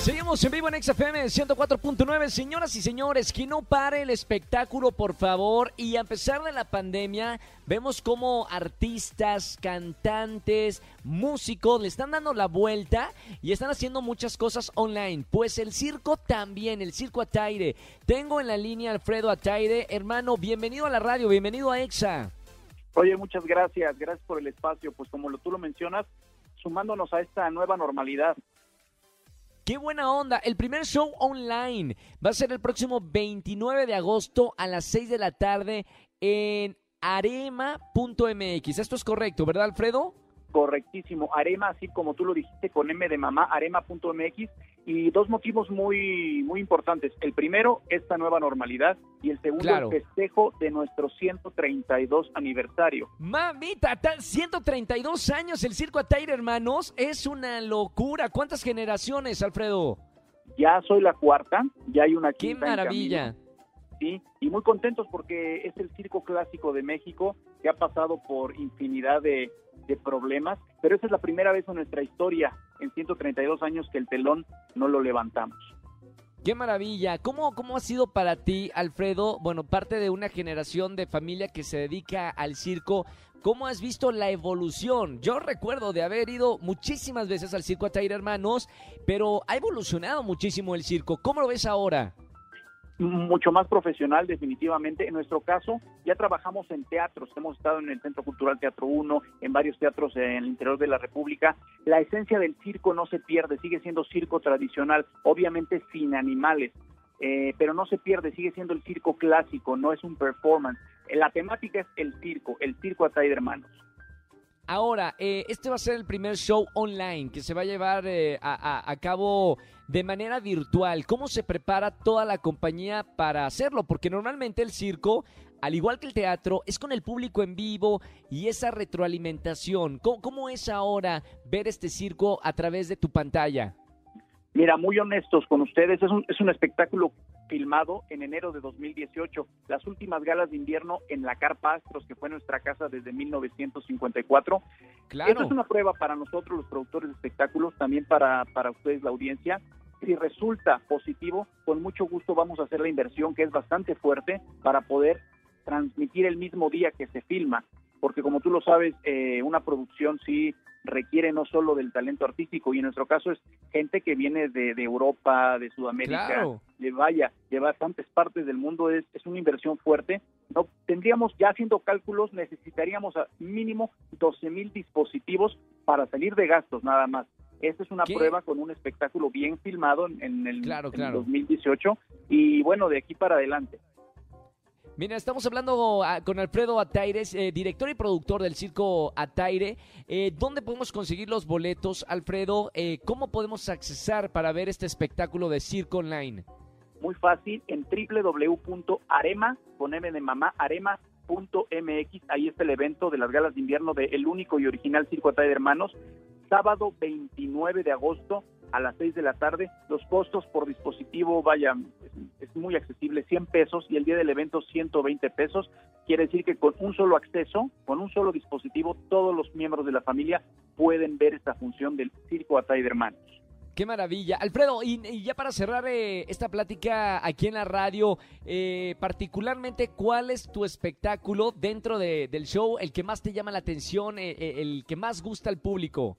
Seguimos en vivo en XFM 104.9. Señoras y señores, que no pare el espectáculo, por favor. Y a pesar de la pandemia, vemos como artistas, cantantes, músicos le están dando la vuelta y están haciendo muchas cosas online. Pues el circo también, el circo Ataire. Tengo en la línea Alfredo Ataire. Hermano, bienvenido a la radio, bienvenido a EXA. Oye, muchas gracias, gracias por el espacio. Pues como tú lo mencionas, sumándonos a esta nueva normalidad. Qué buena onda. El primer show online va a ser el próximo 29 de agosto a las 6 de la tarde en arema.mx. Esto es correcto, ¿verdad, Alfredo? Correctísimo. Arema, así como tú lo dijiste, con M de mamá, arema.mx. Y dos motivos muy, muy importantes. El primero, esta nueva normalidad. Y el segundo, el festejo de nuestro 132 aniversario. Mamita, 132 años el Circo Ataire, hermanos. Es una locura. ¿Cuántas generaciones, Alfredo? Ya soy la cuarta. Ya hay una quinta. ¡Qué maravilla! Sí, y muy contentos porque es el circo clásico de México que ha pasado por infinidad de, de problemas, pero esa es la primera vez en nuestra historia, en 132 años, que el telón no lo levantamos. Qué maravilla. ¿Cómo, ¿Cómo ha sido para ti, Alfredo? Bueno, parte de una generación de familia que se dedica al circo. ¿Cómo has visto la evolución? Yo recuerdo de haber ido muchísimas veces al circo a Tair Hermanos, pero ha evolucionado muchísimo el circo. ¿Cómo lo ves ahora? Mucho más profesional definitivamente. En nuestro caso, ya trabajamos en teatros, hemos estado en el Centro Cultural Teatro 1, en varios teatros en el interior de la República. La esencia del circo no se pierde, sigue siendo circo tradicional, obviamente sin animales, eh, pero no se pierde, sigue siendo el circo clásico, no es un performance. La temática es el circo, el circo a de hermanos. Ahora, eh, este va a ser el primer show online que se va a llevar eh, a, cabo de manera virtual. ¿Cómo se prepara toda la compañía para hacerlo? Porque normalmente el circo, al igual que el teatro, es con el público en vivo y esa retroalimentación. cómo es ahora ver este circo a través de tu pantalla? Mira, muy honestos con ustedes, es un, es un espectáculo filmado en enero de 2018, las últimas galas de invierno en la Carpa Astros, que fue nuestra casa desde 1954. Claro. Esto es una prueba para nosotros, los productores de espectáculos, también para, para ustedes, la audiencia. Si resulta positivo, con mucho gusto vamos a hacer la inversión, que es bastante fuerte, para poder transmitir el mismo día que se filma porque como tú lo sabes, eh, una producción sí requiere no solo del talento artístico, y en nuestro caso es gente que viene de, Europa, de Sudamérica, de vaya, de bastantes partes del mundo, es, es una inversión fuerte. No tendríamos, ya haciendo cálculos, necesitaríamos a mínimo 12 mil dispositivos para salir de gastos nada más. Esta es una prueba con un espectáculo bien filmado en, el, en el 2018 y bueno, de aquí para adelante. Mira, estamos hablando ah, con Alfredo Ataires, eh, director y productor del Circo Ataire. Eh, ¿Dónde podemos conseguir los boletos, Alfredo? Eh, ¿Cómo podemos accesar para ver este espectáculo de Circo Online? Muy fácil, en www.arema, poneme de mamá, arema.mx. Ahí está el evento de las galas de invierno del el único y original Circo Ataire Hermanos. Sábado 29 de agosto a las 6 de la tarde. Los costos por dispositivo, vaya, muy accesible, 100 pesos y el día del evento 120 pesos. Quiere decir que con un solo acceso, con un solo dispositivo, todos los miembros de la familia pueden ver esta función del Circo Atay de Hermanos. Qué maravilla. Alfredo, y, ya para cerrar eh, esta plática aquí en la radio, eh, particularmente, ¿cuál es tu espectáculo dentro del show, el que más te llama la atención, eh, el que más gusta al público?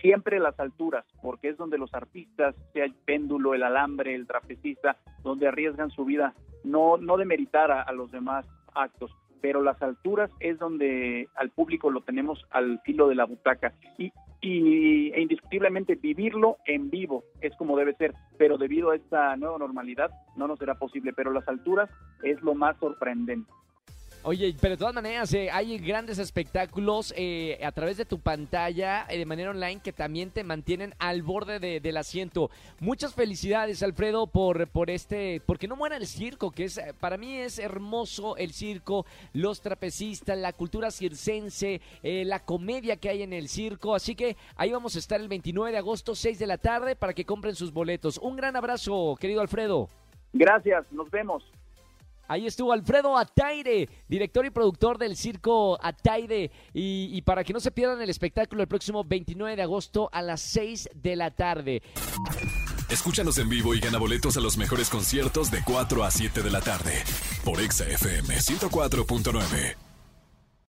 Siempre las alturas, porque es donde los artistas, sea el péndulo, el alambre, el trapecista, donde arriesgan su vida, no, no demeritar a, los demás actos, pero las alturas es donde al público lo tenemos al filo de la butaca y e indiscutiblemente vivirlo en vivo es como debe ser, pero debido a esta nueva normalidad no nos será posible, pero las alturas es lo más sorprendente. Oye, pero de todas maneras, eh, hay grandes espectáculos eh, a través de tu pantalla eh, de manera online que también te mantienen al borde del asiento. Muchas felicidades, Alfredo, por, por este, porque no muera el circo, que es para mí es hermoso el circo, los trapecistas, la cultura circense, la comedia que hay en el circo. Así que ahí vamos a estar el 29 de agosto, 6 de la tarde, para que compren sus boletos. Un gran abrazo, querido Alfredo. Gracias, nos vemos. Ahí estuvo Alfredo Ataire, director y productor del circo Ataire. Y, para que no se pierdan el espectáculo el próximo 29 de agosto a las 6 de la tarde. Escúchanos en vivo y gana boletos a los mejores conciertos de 4 a 7 de la tarde por Exa FM 104.9.